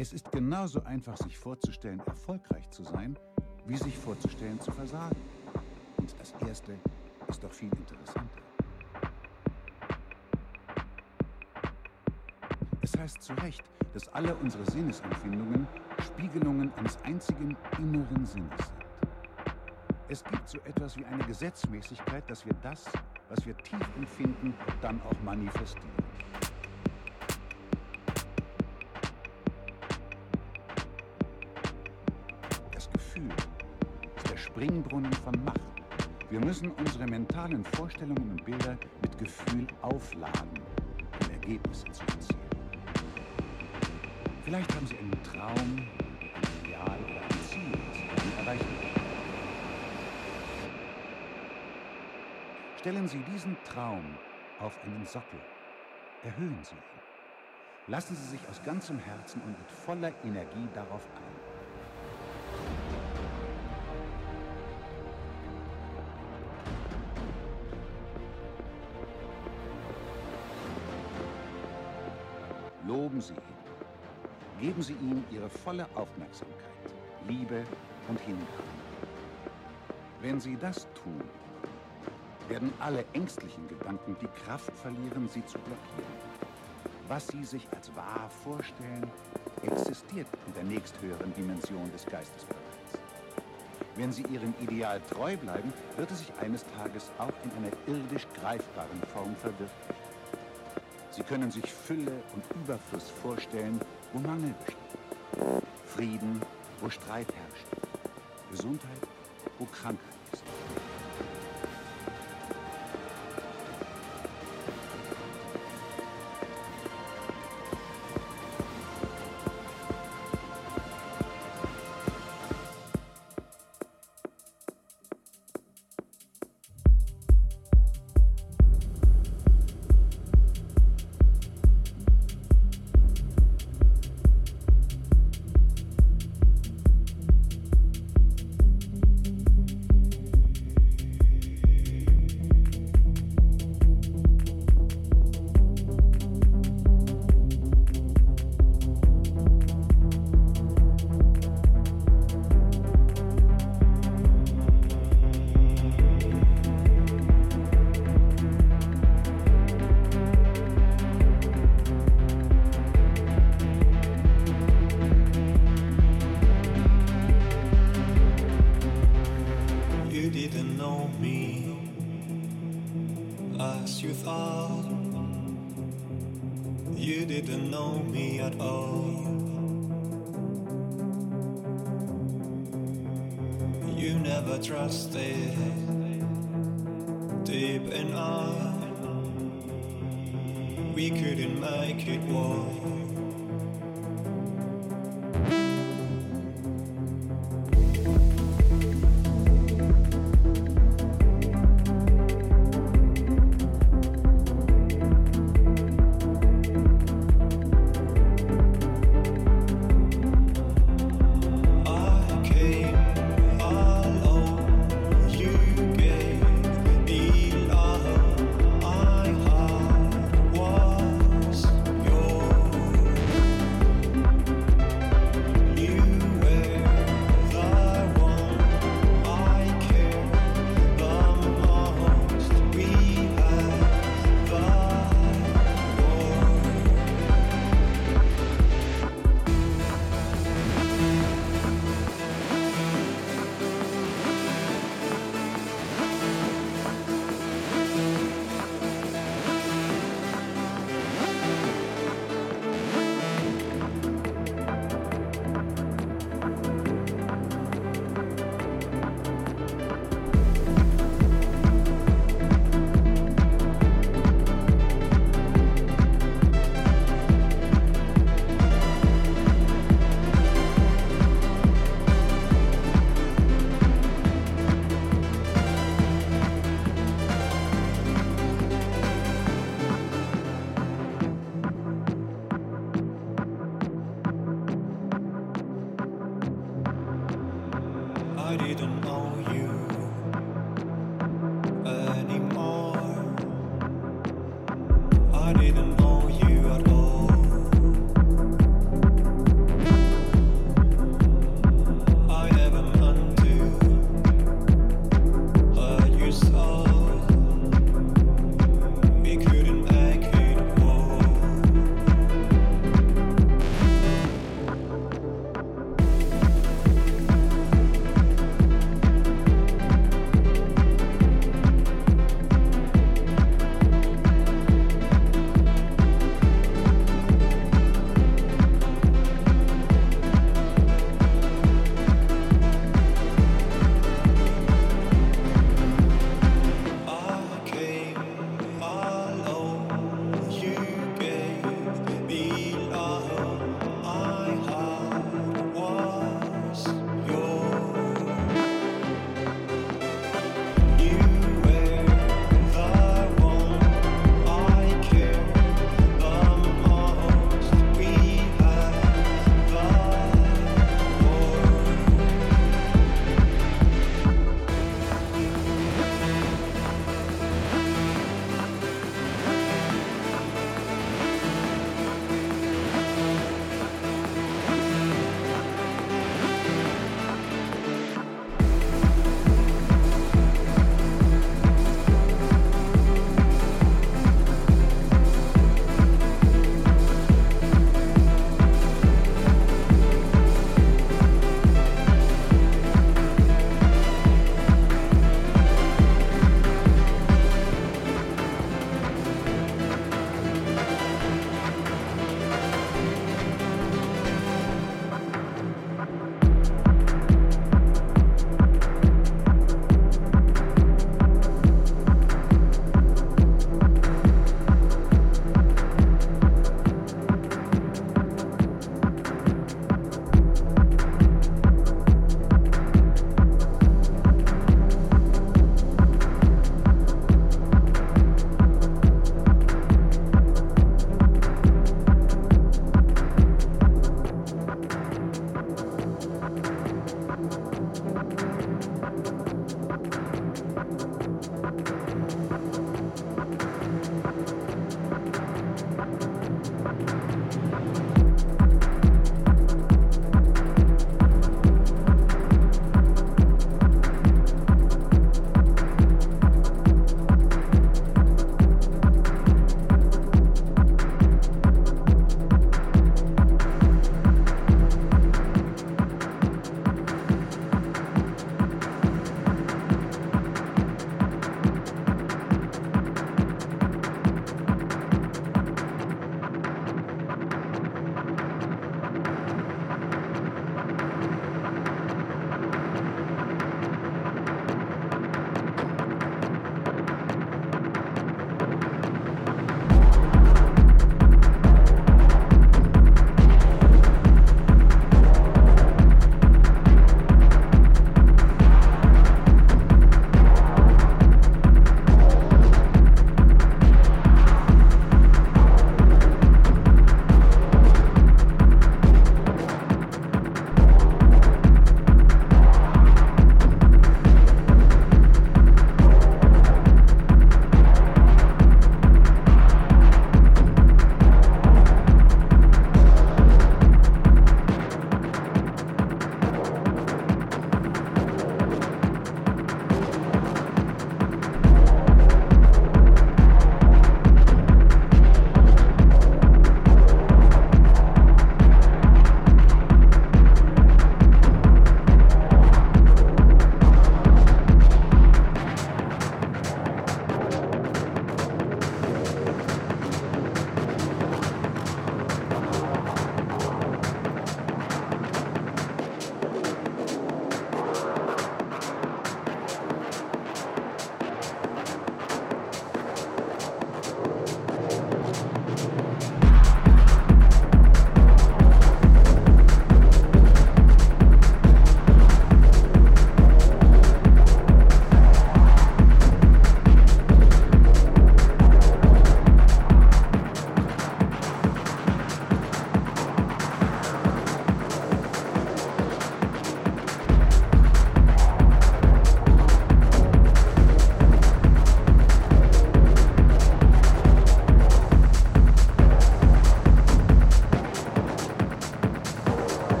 Es ist genauso einfach, sich vorzustellen, erfolgreich zu sein, wie sich vorzustellen, zu versagen. Und das Erste ist doch viel interessanter. Es heißt zu Recht, dass alle unsere Sinnesempfindungen Spiegelungen eines einzigen inneren Sinnes sind. Es gibt so etwas wie eine Gesetzmäßigkeit, dass wir das, was wir tief empfinden, dann auch manifestieren. Springbrunnen von Macht. Wir müssen unsere mentalen Vorstellungen und Bilder mit Gefühl aufladen, um Ergebnisse zu erzielen. Vielleicht haben Sie einen Traum, ein Ideal oder ein Ziel, das Sie erreichen wollen. Stellen Sie diesen Traum auf einen Sockel. Erhöhen Sie ihn. Lassen Sie sich aus ganzem Herzen und mit voller Energie darauf ein. Geben Sie ihm Ihre volle Aufmerksamkeit, Liebe und Hingabe. Wenn Sie das tun, werden alle ängstlichen Gedanken die Kraft verlieren, Sie zu blockieren. Was Sie sich als wahr vorstellen, existiert in der nächsthöheren Dimension des Geistes bereits. Wenn Sie Ihrem Ideal treu bleiben, wird es sich eines Tages auch in einer irdisch greifbaren Form verwirklichen. Sie können sich Fülle und Überfluss vorstellen, wo Mangel besteht. Frieden, wo Streit herrscht. Gesundheit, wo Krankheit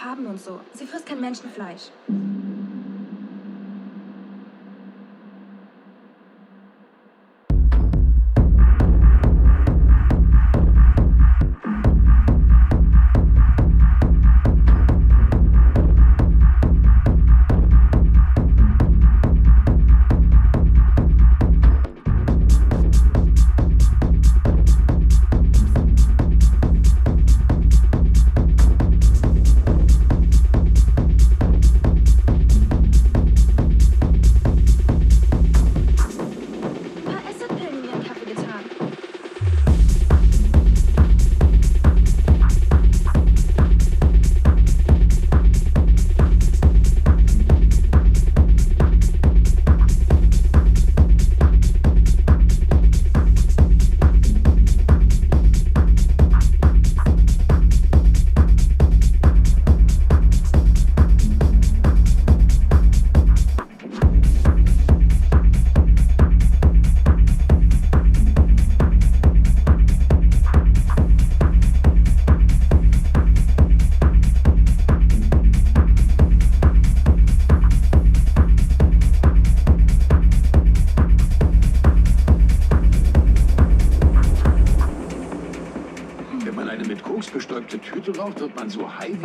Farben und so. Sie frisst kein Menschenfleisch. to a height